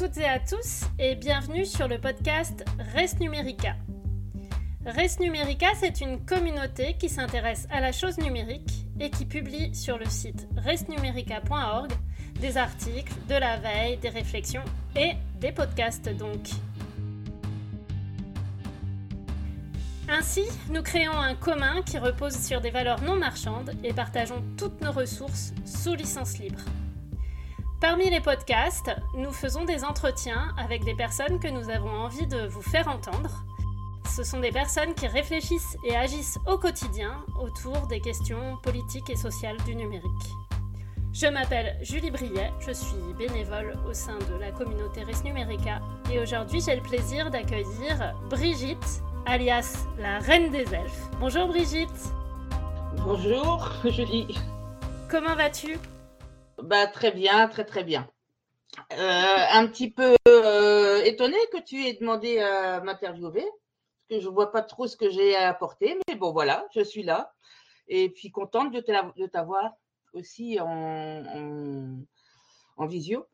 toutes et à tous et bienvenue sur le podcast Res Numérica. Res Numérica, c'est une communauté qui s'intéresse à la chose numérique et qui publie sur le site resnumerica.org des articles, de la veille, des réflexions et des podcasts donc. Ainsi, nous créons un commun qui repose sur des valeurs non marchandes et partageons toutes nos ressources sous licence libre. Parmi les podcasts, nous faisons des entretiens avec des personnes que nous avons envie de vous faire entendre. Ce sont des personnes qui réfléchissent et agissent au quotidien autour des questions politiques et sociales du numérique. Je m'appelle Julie Briet, je suis bénévole au sein de la communauté Res Numérica et aujourd'hui j'ai le plaisir d'accueillir Brigitte, alias la Reine des Elfes. Bonjour Brigitte. Bonjour Julie. Comment vas-tu? Bah, très bien, très très bien. Euh, un petit peu euh, étonné que tu aies demandé à m'interviewer, parce que je ne vois pas trop ce que j'ai à apporter, mais bon voilà, je suis là. Et puis contente de t'avoir aussi en, en, visio.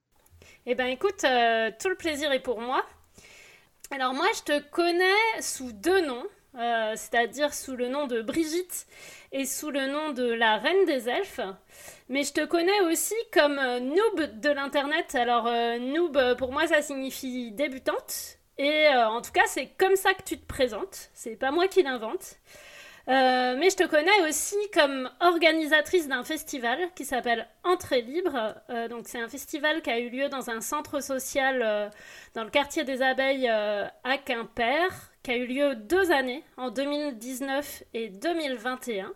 Eh bien écoute, euh, tout le plaisir est pour moi. Alors moi, je te connais sous deux noms. C'est-à-dire sous le nom de Brigitte et sous le nom de la Reine des Elfes. Mais je te connais aussi comme euh, noob de l'internet. Alors euh, noob euh, pour moi ça signifie débutante. Et en tout cas c'est comme ça que tu te présentes. C'est pas moi qui l'invente. mais je te connais aussi comme organisatrice d'un festival qui s'appelle Entrée libre. donc c'est un festival qui a eu lieu dans un centre social dans le quartier des abeilles à Quimper, qui a eu lieu deux années, en 2019 et 2021.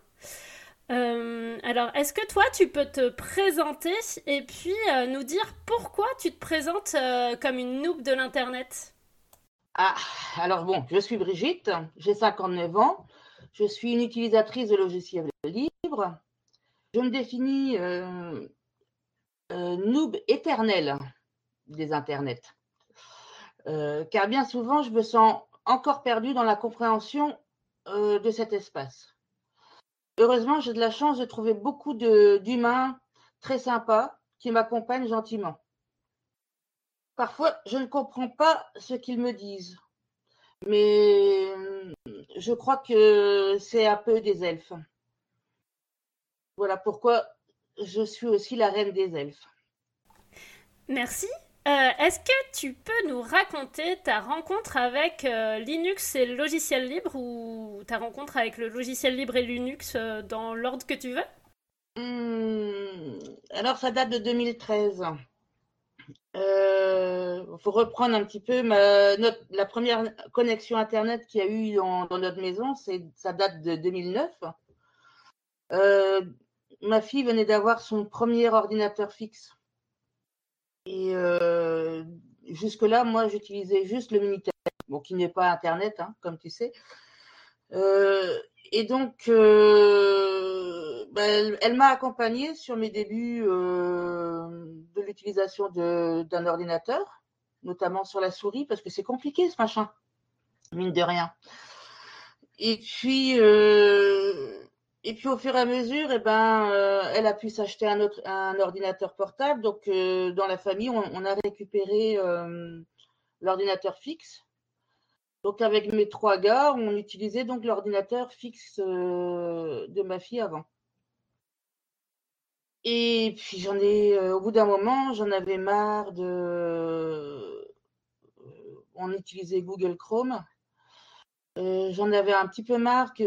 Euh, alors, est-ce que toi, tu peux te présenter et puis euh, nous dire pourquoi tu te présentes euh, comme une noob de l'Internet? Ah, alors bon, je suis Brigitte, j'ai 59 ans, je suis une utilisatrice de logiciels libres. Je me définis noob éternel des Internets. car bien souvent, je me sens encore perdue dans la compréhension de cet espace heureusement, j'ai de la chance de trouver beaucoup d'humains très sympas qui m'accompagnent gentiment. Parfois, je ne comprends pas ce qu'ils me disent, mais hum, je crois que c'est un peu des elfes. Voilà pourquoi je suis aussi la reine des elfes. Merci. Euh, est-ce que tu peux nous raconter ta rencontre avec euh, Linux et le logiciel libre ou ta rencontre avec le logiciel libre et Linux euh, dans l'ordre que tu veux? Hmm, Alors, ça date de 2013. Il faut reprendre un petit peu la première connexion Internet qu'il y a eu dans, dans notre maison, ça date de 2009. ma fille venait d'avoir son premier ordinateur fixe. Et euh, jusque-là, moi, j'utilisais juste le Minitel, bon, qui n'est pas Internet, hein, comme tu sais. Euh, et donc, euh, ben, elle, m'a accompagnée sur mes débuts de l'utilisation d'un ordinateur, notamment sur la souris, parce que c'est compliqué ce machin, mine de rien. Et puis, et puis au fur et à mesure, eh ben, euh, elle a pu s'acheter un ordinateur portable. Donc euh, dans la famille, on, a récupéré euh, l'ordinateur fixe. Donc avec mes trois gars, on utilisait donc l'ordinateur fixe de ma fille avant. Et puis j'en ai, au bout d'un moment, j'en avais marre de. On utilisait Google Chrome. J'en avais un petit peu marre que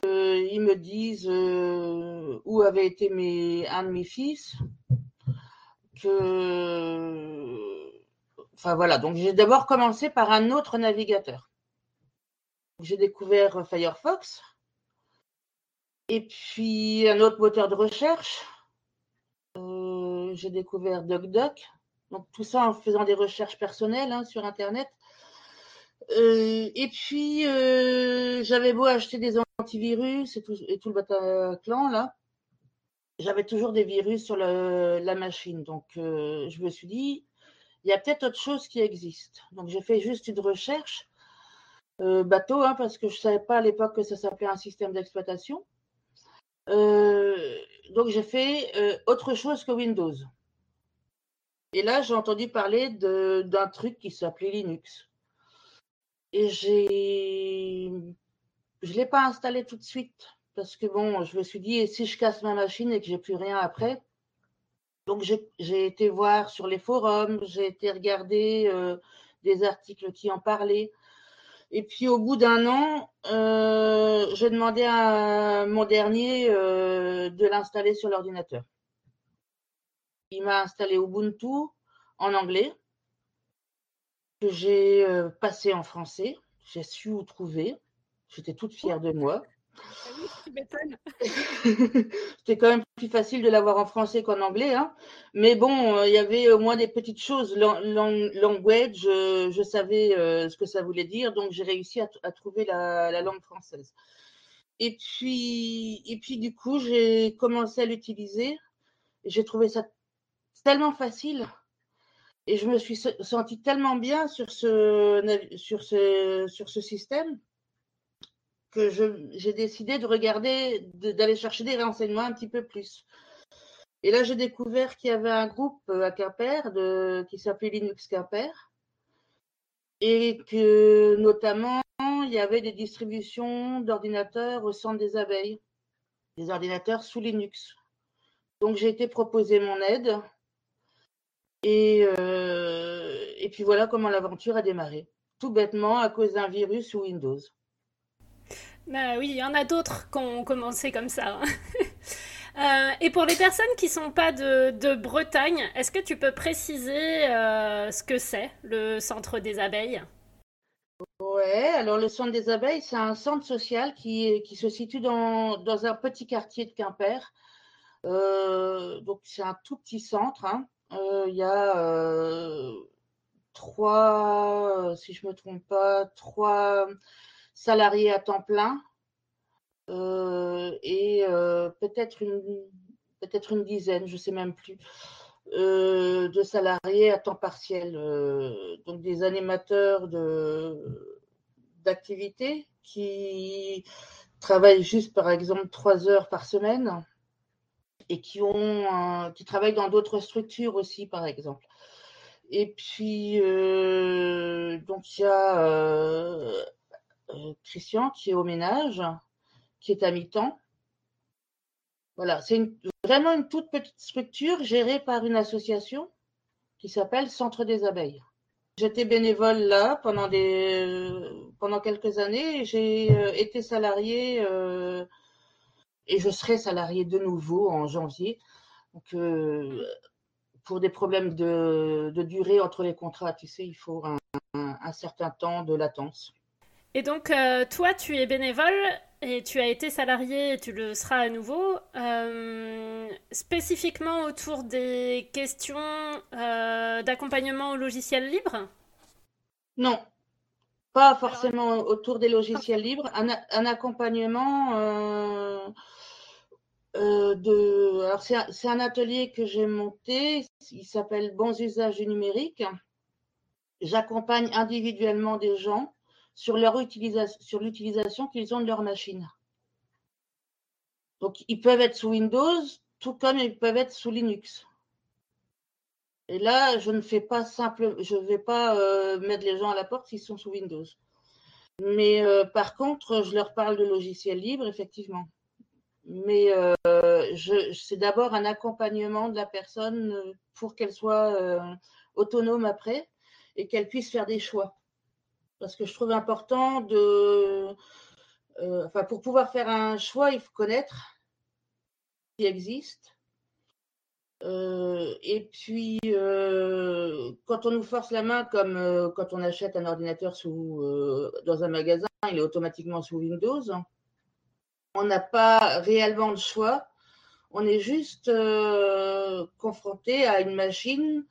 ils me disent euh, où avait été mes, un de mes fils. Que, enfin voilà, donc j'ai d'abord commencé par un autre navigateur. J'ai découvert Firefox et puis un autre moteur de recherche. Euh, j'ai découvert DuckDuck. Donc tout ça en faisant des recherches personnelles hein, sur Internet. Euh, et puis, j'avais beau acheter des antivirus et tout, le Bataclan, là, j'avais toujours des virus sur la machine. Donc, euh, je me suis dit, il y a peut-être autre chose qui existe. Donc, j'ai fait juste une recherche euh, bateau, hein, parce que je ne savais pas à l'époque que ça s'appelait un système d'exploitation. Euh, donc, j'ai fait autre chose que Windows. Et là, j'ai entendu parler d'un truc qui s'appelait Linux. Et j'ai. Je ne l'ai pas installé tout de suite. Parce que bon, je me suis dit, et si je casse ma machine et que j'ai plus rien après? Donc j'ai été voir sur les forums, j'ai été regarder euh, des articles qui en parlaient. Et puis au bout d'un an, euh, j'ai demandé à mon dernier euh, de l'installer sur l'ordinateur. Il m'a installé Ubuntu en anglais, que j'ai euh, passé en français. J'ai su où trouver. J'étais toute fière de moi. C'était quand même plus facile de l'avoir en français qu'en anglais. Hein. Mais bon, euh, il y avait au moins des petites choses. language, je, savais euh, ce que ça voulait dire, donc j'ai réussi à, trouver la, langue française. Et puis, et puis du coup, j'ai commencé à l'utiliser. J'ai trouvé ça tellement facile. Et je me suis sentie tellement bien sur ce, sur ce, sur ce système que j'ai décidé de regarder, d'aller chercher des renseignements un petit peu plus. Et là, j'ai découvert qu'il y avait un groupe euh, à Quimper qui s'appelait Linux Quimper et que notamment, il y avait des distributions d'ordinateurs au centre des abeilles, des ordinateurs sous Linux. Donc, j'ai été proposer mon aide et, euh, et puis voilà comment l'aventure a démarré. Tout bêtement à cause d'un virus sous Windows. Bah oui, il y en a d'autres qui ont commencé comme ça. Hein. Euh, et pour les personnes qui ne sont pas de, Bretagne, est-ce que tu peux préciser euh, ce que c'est, le centre des abeilles? Ouais, alors le centre des abeilles, c'est un centre social qui, qui se situe dans, dans, un petit quartier de Quimper. Euh, donc c'est un tout petit centre. Hein. Il y a trois, si je me trompe pas, trois salariés à temps plein. Euh, et euh, peut-être une, peut-être une dizaine, je ne sais même plus, euh, de salariés à temps partiel, donc des animateurs de, d'activités qui travaillent juste par exemple trois heures par semaine et qui ont qui travaillent dans d'autres structures aussi par exemple. Et puis donc il y a euh, Christian qui est au ménage, qui est à mi-temps. Voilà, c'est vraiment une toute petite structure gérée par une association qui s'appelle Centre des abeilles. J'étais bénévole là pendant, des, pendant quelques années. J'ai euh, été salarié euh, et je serai salarié de nouveau en janvier. Donc, pour des problèmes de, durée entre les contrats, tu sais, il faut un certain temps de latence. Et donc, euh, toi, tu es bénévole et tu as été salarié et tu le seras à nouveau. Euh, spécifiquement autour des questions euh, d'accompagnement au logiciel libre? Non, pas forcément autour des logiciels libres. Un, accompagnement de. Alors, c'est un, atelier que j'ai monté. Il s'appelle Bons usages du numérique. J'accompagne individuellement des gens sur leur utilisation, sur l'utilisation qu'ils ont de leur machine. Donc, ils peuvent être sous Windows, tout comme ils peuvent être sous Linux. Et là, je ne fais pas simple, je ne vais pas euh, mettre les gens à la porte s'ils sont sous Windows. Mais euh, par contre, je leur parle de logiciels libres, effectivement. Mais euh, c'est d'abord un accompagnement de la personne pour qu'elle soit autonome après et qu'elle puisse faire des choix parce que je trouve important de. Enfin, pour pouvoir faire un choix, il faut connaître ce qui existe. Euh, et puis, euh, quand on nous force la main, comme quand on achète un ordinateur dans un magasin, il est automatiquement sous Windows. On n'a pas réellement de choix. On est juste confronté à une machine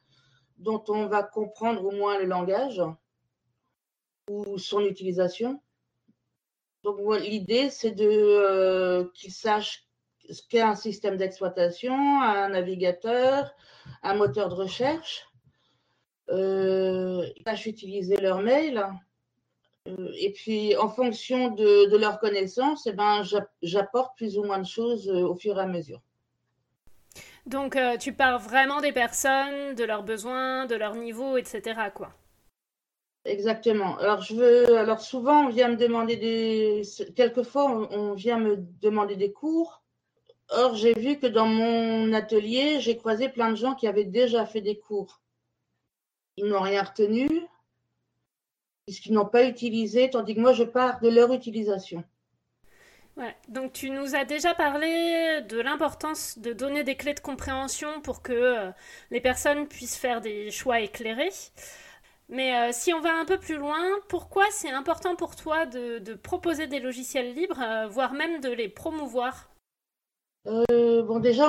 dont on va comprendre au moins le langage ou son utilisation. Donc l'idée, c'est de euh, qu'il sache ce qu'est un système d'exploitation, un navigateur, un moteur de recherche. Euh, ils sachent utiliser leur mail. Euh, et puis, en fonction de, de leurs connaissances, eh ben, j'apporte plus ou moins de choses au fur et à mesure. Donc euh, tu parles vraiment des personnes, de leurs besoins, de leur niveau, etc. quoi. Exactement. Alors je veux. Alors souvent on vient me demander des. Quelquefois on vient me demander des cours. Or j'ai vu que dans mon atelier j'ai croisé plein de gens qui avaient déjà fait des cours. Ils n'ont rien retenu puisqu'ils n'ont pas utilisé, tandis que moi je pars de leur utilisation. Ouais, donc tu nous as déjà parlé de l'importance de donner des clés de compréhension pour que euh, les personnes puissent faire des choix éclairés. Mais euh, si on va un peu plus loin, pourquoi c'est important pour toi de, proposer des logiciels libres, euh, voire même de les promouvoir? Bon, déjà,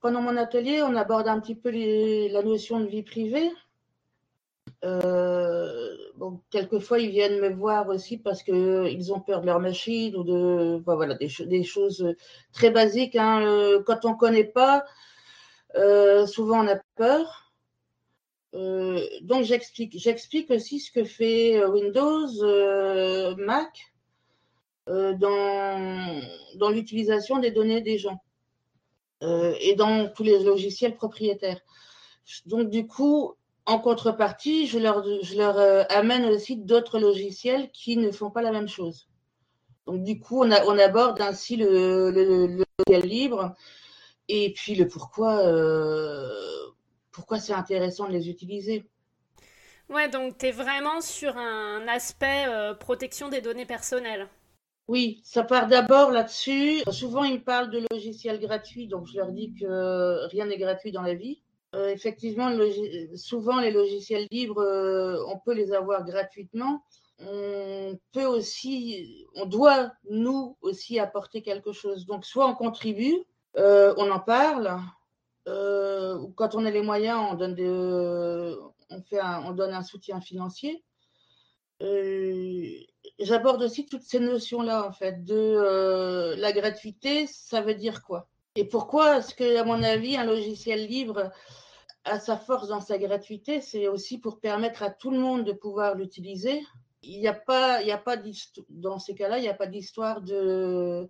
pendant mon atelier, on aborde un petit peu la notion de vie privée. Euh, bon, quelquefois, ils viennent me voir aussi parce qu'ils ont peur de leur machine ou de. voilà, des, choses très basiques. Hein. Euh, quand on ne connaît pas, euh, souvent on a peur. donc, j'explique. J'explique aussi ce que fait Windows, Mac, dans, dans l'utilisation des données des gens et dans tous les logiciels propriétaires. Donc, du coup, en contrepartie, je leur, euh, amène aussi d'autres logiciels qui ne font pas la même chose. Donc, du coup, on, aborde ainsi le, logiciel libre et puis le pourquoi, euh, pourquoi c'est intéressant de les utiliser. Ouais, donc tu es vraiment sur un aspect euh, protection des données personnelles. Oui, ça part d'abord là-dessus. Souvent, ils me parlent de logiciels gratuits, donc je leur dis que rien n'est gratuit dans la vie. Euh, effectivement, souvent les logiciels libres, euh, on peut les avoir gratuitement. On peut aussi, on doit nous aussi apporter quelque chose. Donc, soit on contribue, euh, on en parle, ou quand on a les moyens, on donne, on fait on donne un soutien financier. J'aborde aussi toutes ces notions-là, en fait, de la gratuité, ça veut dire quoi? Et pourquoi est-ce que, à mon avis, un logiciel libre à sa force dans sa gratuité, c'est aussi pour permettre à tout le monde de pouvoir l'utiliser. Il n'y a pas, il y a pas dans ces cas-là, il n'y a pas d'histoire de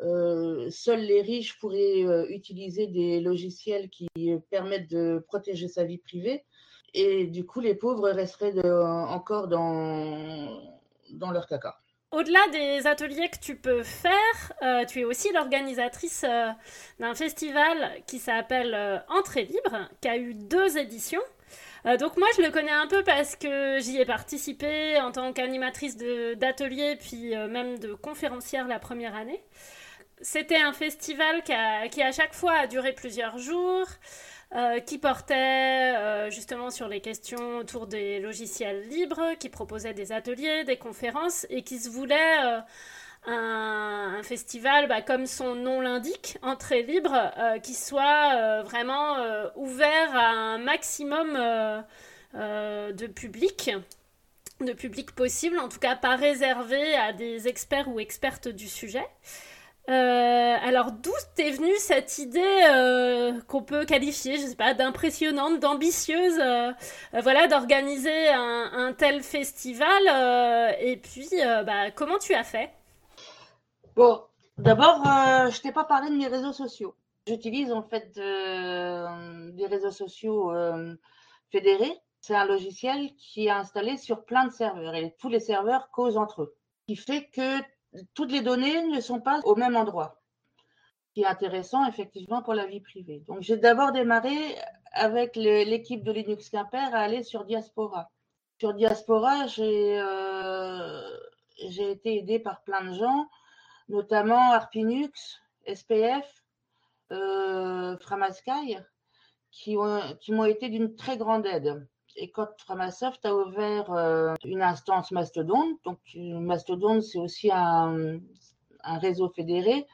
euh, seuls les riches pourraient euh, utiliser des logiciels qui permettent de protéger sa vie privée. Et du coup, les pauvres resteraient encore dans, dans leur caca. Au-delà des ateliers que tu peux faire, euh, tu es aussi l'organisatrice euh, d'un festival qui s'appelle euh, Entrée libre, qui a eu deux éditions. donc moi je le connais un peu parce que j'y ai participé en tant qu'animatrice d'atelier puis même de conférencière la première année. C'était un festival qui, qui à chaque fois a duré plusieurs jours. Euh, qui portait euh, justement sur les questions autour des logiciels libres, qui proposait des ateliers, des conférences et qui se voulait euh, un, festival, bah, comme son nom l'indique, entrée libre, qui soit vraiment ouvert à un maximum de public de public possible, en tout cas pas réservé à des experts ou expertes du sujet. Euh, alors d'où est venue cette idée euh, qu'on peut qualifier, je sais pas, d'impressionnante, d'ambitieuse, euh, voilà, d'organiser un, tel festival Et puis, bah, comment tu as fait? Bon, d'abord, je t'ai pas parlé de mes réseaux sociaux. J'utilise en fait des réseaux sociaux fédérés. C'est un logiciel qui est installé sur plein de serveurs et tous les serveurs causent entre eux. Qui fait que toutes les données ne sont pas au même endroit, ce qui est intéressant effectivement pour la vie privée. Donc j'ai d'abord démarré avec l'équipe de Linux Quimper à aller sur Diaspora. Sur Diaspora, j'ai euh, été aidé par plein de gens, notamment Arpinux, SPF, euh, Framasky, qui m'ont été d'une très grande aide et quand Framasoft a ouvert euh, une instance Mastodon, donc Mastodon c'est aussi un, réseau fédéré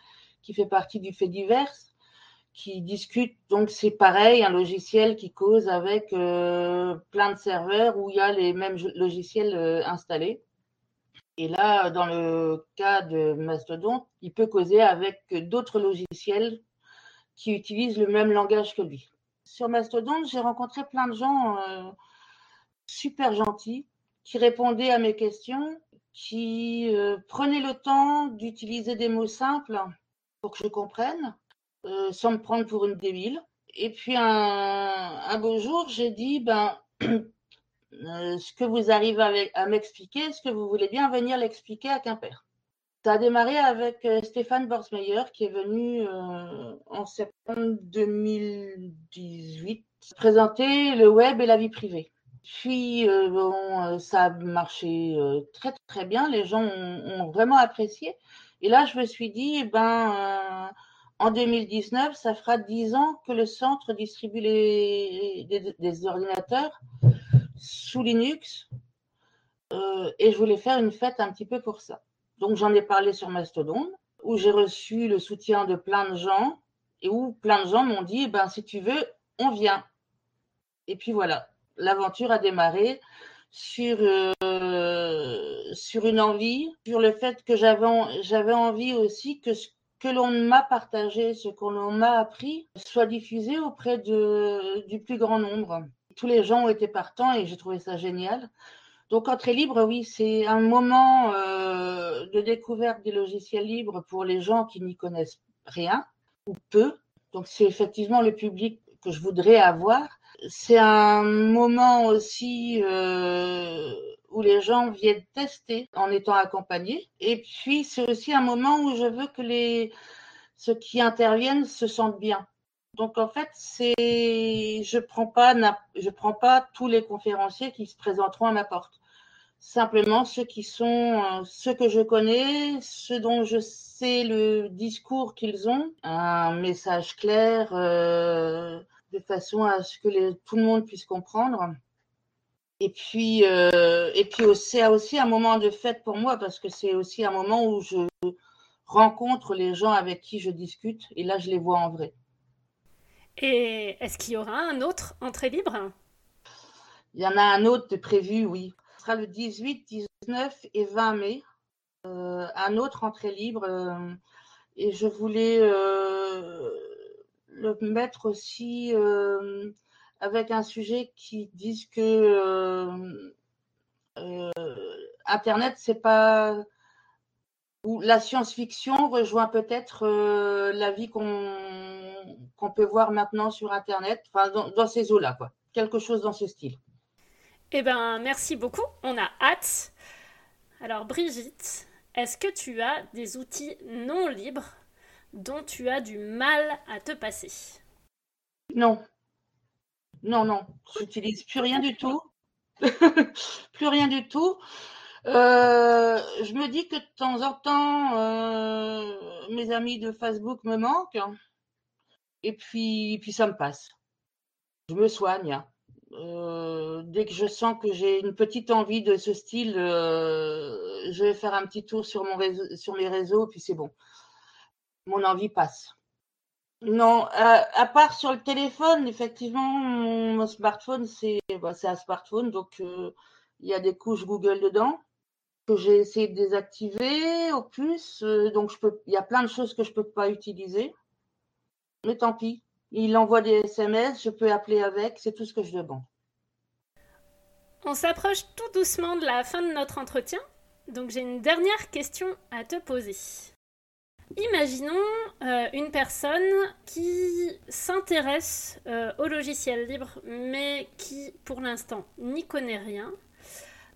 qui fait partie du fait divers, qui discute, donc c'est pareil, un logiciel qui cause avec euh, plein de serveurs où il y a les mêmes logiciels euh, installés. Et là, dans le cas de Mastodon, il peut causer avec d'autres logiciels qui utilisent le même langage que lui. Sur Mastodon, j'ai rencontré plein de gens super gentil, qui répondait à mes questions, qui euh, prenait le temps d'utiliser des mots simples pour que je comprenne. euh, sans me prendre pour une débile. Et puis un, un beau jour, j'ai dit, ben, ce que vous arrivez à m'expliquer, est-ce que vous voulez bien venir l'expliquer à Quimper Ça a démarré avec Stéphane Borsmeyer qui est venu en septembre 2018 présenter le web et la vie privée. Puis, euh, bon, euh, ça a marché euh, très, très bien. Les gens ont, vraiment apprécié. Et là, je me suis dit, eh ben, en 2019, ça fera 10 ans que le centre distribue des, ordinateurs sous Linux. et je voulais faire une fête un petit peu pour ça. Donc, j'en ai parlé sur Mastodon, où j'ai reçu le soutien de plein de gens et où plein de gens m'ont dit, eh ben, si tu veux, on vient. Et puis voilà l'aventure a démarré sur, euh, sur une envie, sur le fait que j'avais, envie aussi que ce que l'on m'a partagé, ce qu'on m'a appris, soit diffusé auprès de, du plus grand nombre. Tous les gens ont été partants et j'ai trouvé ça génial. Donc, Entrée libre, oui, c'est un moment euh, de découverte des logiciels libres pour les gens qui n'y connaissent rien ou peu. Donc, c'est effectivement le public que je voudrais avoir c'est un moment aussi euh, où les gens viennent tester en étant accompagnés. Et puis, c'est aussi un moment où je veux que les, ceux qui interviennent se sentent bien. Donc, en fait, c'est, je prends je prends pas tous les conférenciers qui se présenteront à ma porte. Simplement ceux qui sont, euh, ceux que je connais, ceux dont je sais le discours qu'ils ont, un message clair, euh, de façon à ce que tout le monde puisse comprendre. Et puis, euh, et puis c'est aussi un moment de fête pour moi parce que c'est aussi un moment où je rencontre les gens avec qui je discute et là je les vois en vrai. Et est-ce qu'il y aura un autre entrée libre? Il y en a un autre de prévu, oui. Le 18, 19 et 20 mai. Euh, un autre entrée libre. Euh, et je voulais le mettre aussi euh, avec un sujet qui disent que euh, euh, Internet, c'est pas ou la science-fiction rejoint peut-être la vie qu'on peut voir maintenant sur Internet, enfin dans, ces eaux-là, quoi. Quelque chose dans ce style. Eh ben, merci beaucoup. On a hâte. Alors, Brigitte, est-ce que tu as des outils non libres dont tu as du mal à te passer? Non. Non, non. J'utilise plus rien du tout. plus rien du tout. Euh, je me dis que de temps en temps, euh, mes amis de Facebook me manquent. Et puis, puis ça me passe. Je me soigne. Euh, dès que je sens que j'ai une petite envie de ce style, je vais faire un petit tour sur, mon réseau, sur mes réseaux, puis c'est bon mon envie passe. Non, euh, à part sur le téléphone, effectivement, mon, smartphone, c'est bah, un smartphone, donc euh, il y a des couches Google dedans que j'ai essayé de désactiver au plus. Euh, donc il y a plein de choses que je peux pas utiliser. Mais tant pis, il envoie des SMS, je peux appeler avec, c'est tout ce que je demande. On s'approche tout doucement de la fin de notre entretien, donc j'ai une dernière question à te poser. Imaginons euh, une personne qui s'intéresse euh, au logiciel libre, mais qui pour l'instant n'y connaît rien.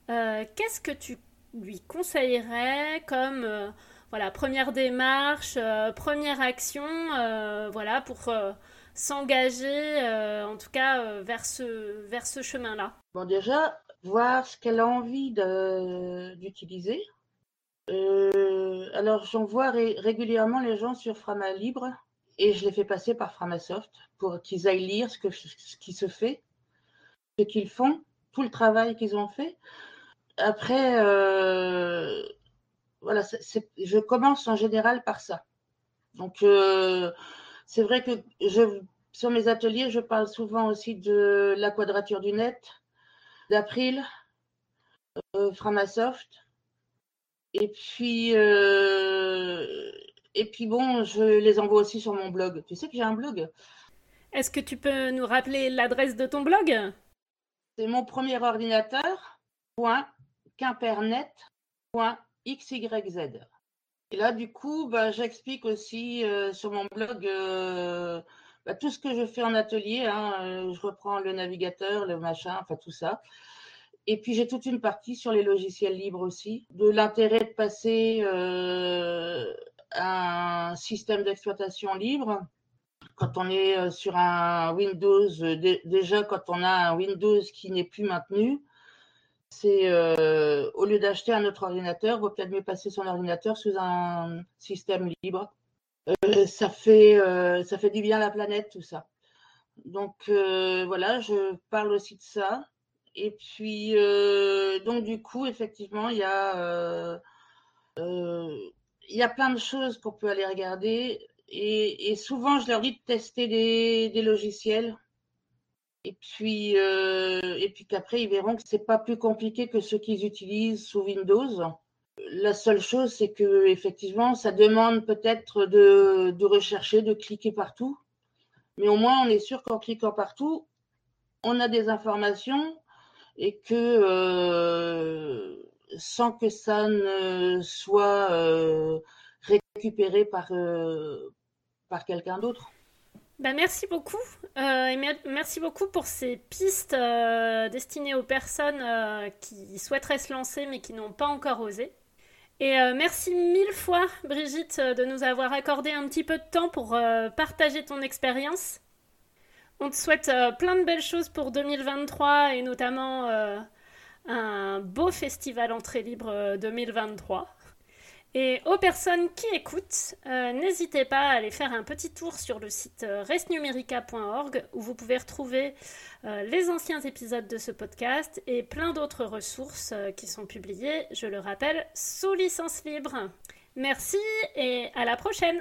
Euh, qu'est-ce que tu lui conseillerais comme voilà, première démarche, première action voilà, pour s'engager en tout cas vers ce, vers ce chemin-là Bon, déjà, voir ce qu'elle a envie d'utiliser euh, alors, j'envoie régulièrement les gens sur Frama Libre et je les fais passer par Framasoft pour qu'ils aillent lire ce, que, ce qui se fait, ce qu'ils font, tout le travail qu'ils ont fait. Après, euh, voilà, je commence en général par ça. Donc, euh, c'est vrai que je, sur mes ateliers, je parle souvent aussi de la quadrature du net, d'April, Framasoft et puis, euh, et puis bon, je les envoie aussi sur mon blog. Tu sais que j'ai un blog. Est-ce que tu peux nous rappeler l'adresse de ton blog? C'est mon premier ordinateur. Point, quimpernet.xyz. Et là, du coup, bah, j'explique aussi sur mon blog bah, tout ce que je fais en atelier. Hein, je reprends le navigateur, le machin, enfin tout ça. Et puis j'ai toute une partie sur les logiciels libres aussi, de l'intérêt de passer à un système d'exploitation libre quand on est euh, sur un Windows, euh, déjà quand on a un Windows qui n'est plus maintenu, c'est euh, au lieu d'acheter un autre ordinateur, il vaut peut-être mieux passer son ordinateur sous un système libre. ça, fait, ça fait du bien à la planète, tout ça. Donc voilà, je parle aussi de ça. Et puis, donc du coup, effectivement, il y a, il y a plein de choses qu'on peut aller regarder. Et, souvent, je leur dis de tester des, logiciels. Et puis, euh, et puis qu'après, ils verront que c'est pas plus compliqué que ceux qu'ils utilisent sous Windows. La seule chose, c'est que effectivement, ça demande peut-être de, rechercher, de cliquer partout. Mais au moins, on est sûr qu'en cliquant partout, on a des informations et que euh, sans que ça ne soit euh, récupéré par, par quelqu'un d'autre. Bah, merci beaucoup. Euh, et merci beaucoup pour ces pistes euh, destinées aux personnes euh, qui souhaiteraient se lancer mais qui n'ont pas encore osé. Et merci mille fois, Brigitte, de nous avoir accordé un petit peu de temps pour partager ton expérience. On te souhaite plein de belles choses pour 2023 et notamment un beau festival entrée libre 2023. Et aux personnes qui écoutent, euh, n'hésitez pas à aller faire un petit tour sur le site euh, restnumerica.org où vous pouvez retrouver euh, les anciens épisodes de ce podcast et plein d'autres ressources qui sont publiées, je le rappelle, sous licence libre. Merci et à la prochaine